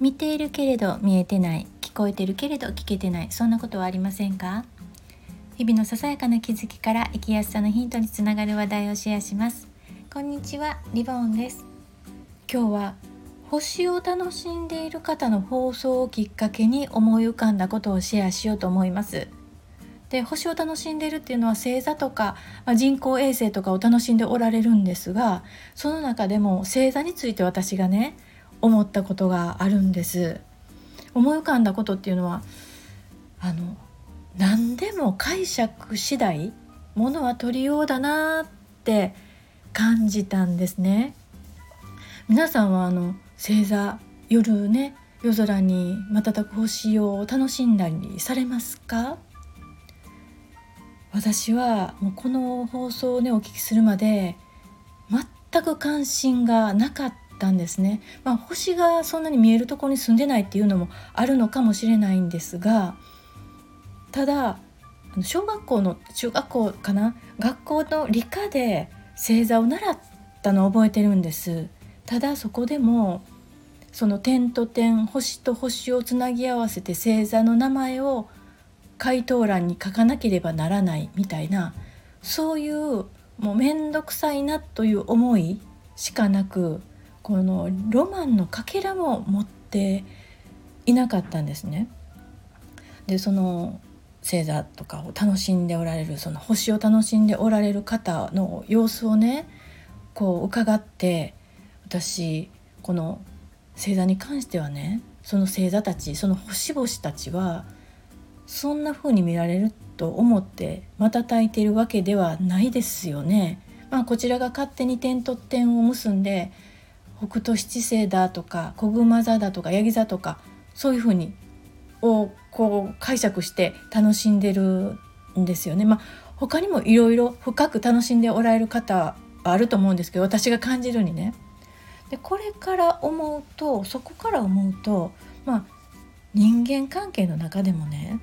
見ているけれど見えてない聞こえてるけれど聞けてないそんなことはありませんか？日々のささやかな気づきから生きやすさのヒントにつながる話題をシェアします。こんにちはリボンです。今日は星を楽しんでいる方の放送をきっかけに思い浮かんだことをシェアしようと思います。で星を楽しんでるっていうのは星座とか、まあ、人工衛星とかを楽しんでおられるんですがその中でも星座について私がね思ったことがあるんです。思い浮かんだことっていうのはあの何でも解釈次第ものは取りようだなって感じたんですね。皆さんはあの星座夜ね夜空に瞬く星を楽しんだりされますか？私はもうこの放送をねお聞きするまで全く関心がなかったんですね、まあ、星がそんなに見えるところに住んでないっていうのもあるのかもしれないんですがただ小学校の中学校かな？学校の理科で星座を習ったのを覚えてるんです。ただそこでもその点と点星と星をつなぎ合わせて星座の名前を回答欄に書かなければならないみたいなそういうもう面倒くさいなという思いしかなくこのロマンのかけらも持っていなかったんですね。でその星座とかを楽しんでおられるその星を楽しんでおられる方の様子をねこう伺って私この星座に関してはねその星座たちその星々たちはそんな風に見られると思って瞬いているわけではないですよね。まあ、こちらが勝手に点と点を結んで北斗七星だとか小熊座だとかヤギ座とかそういうふうにをこう解釈して楽しんでるんですよね。まあ、他にもいろいろ深く楽しんでおられる方あると思うんですけど私が感じるにね。でこれから思うとそこから思うとまあ人間関係の中でもね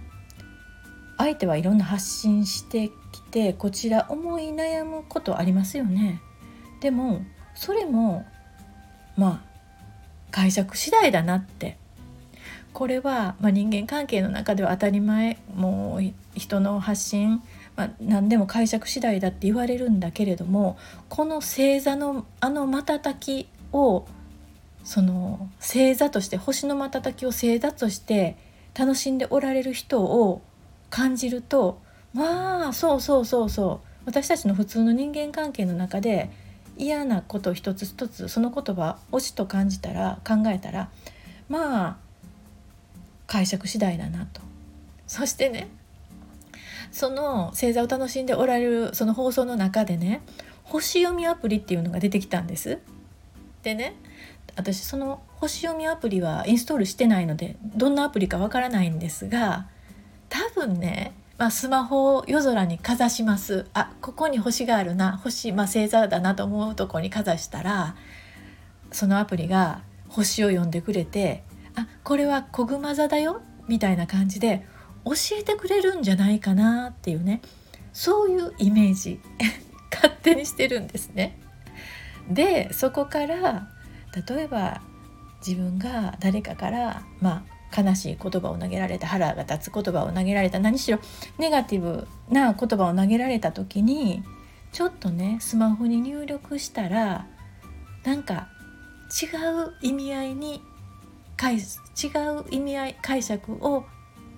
相手はいろんな発信してきてこちら思い悩むことありますよね。でもそれもまあ解釈次第だなって。これは、まあ、人間関係の中では当たり前もう人の発信、まあ、何でも解釈次第だって言われるんだけれどもこの星座のあの瞬きをその星座として星の瞬きを星座として楽しんでおられる人を感じるとまあそうそうそうそう私たちの普通の人間関係の中で嫌なこと一つ一つその言葉推しと感じたら考えたらまあ解釈次第だなとそしてねその星座を楽しんでおられるその放送の中でね星読みアプリっていうのが出てきたんです。でね私その星読みアプリはインストールしてないのでどんなアプリかわからないんですが多分ねまあ、スマホを夜空にかざします。あここに星があるな。星、まあ、星座だなと思うとこにかざしたらそのアプリが星を読んでくれてあこれは小熊座だよ。みたいな感じで教えてくれるんじゃないかなっていうね。そういうイメージ。勝手にしてるんですね。でそこから例えば自分が誰かからまあ悲しい言葉を投げられた腹が立つ言葉を投げられた。何しろネガティブな言葉を投げられた時にちょっとねスマホに入力したらなんか違う意味合いに違う意味合い解釈を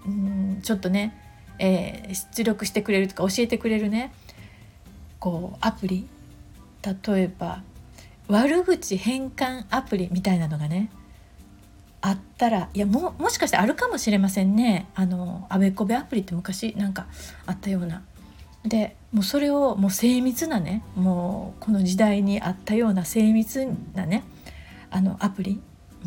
うんちょっとね、えー、出力してくれるとか教えてくれるねこうアプリ。例えば悪口変換アプリみたいなのがねあったらいやももしかしてあるかもしれませんね。あのあべこべアプリって昔なんかあったような。でもうそれをもう精密なねもうこの時代にあったような精密なねあのアプリ。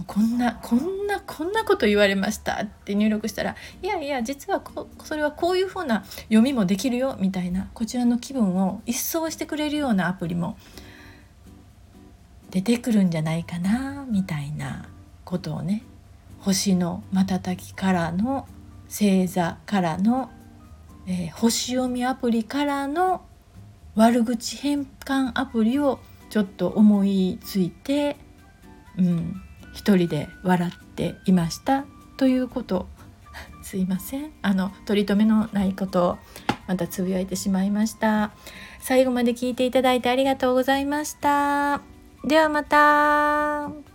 こんなこんなこんなこと言われましたって入力したらいやいや実はこそれはこういうふうな読みもできるよみたいなこちらの気分を一掃してくれるようなアプリも出てくるんじゃないかなみたいな。ことをね星の瞬きからの星座からの、えー、星読みアプリからの悪口変換アプリをちょっと思いついて、うん、一人で笑っていました。ということ。すいません。あの取り留めのないことをまたつぶやいてしまいました。最後まで聞いていただいてありがとうございました。ではまた。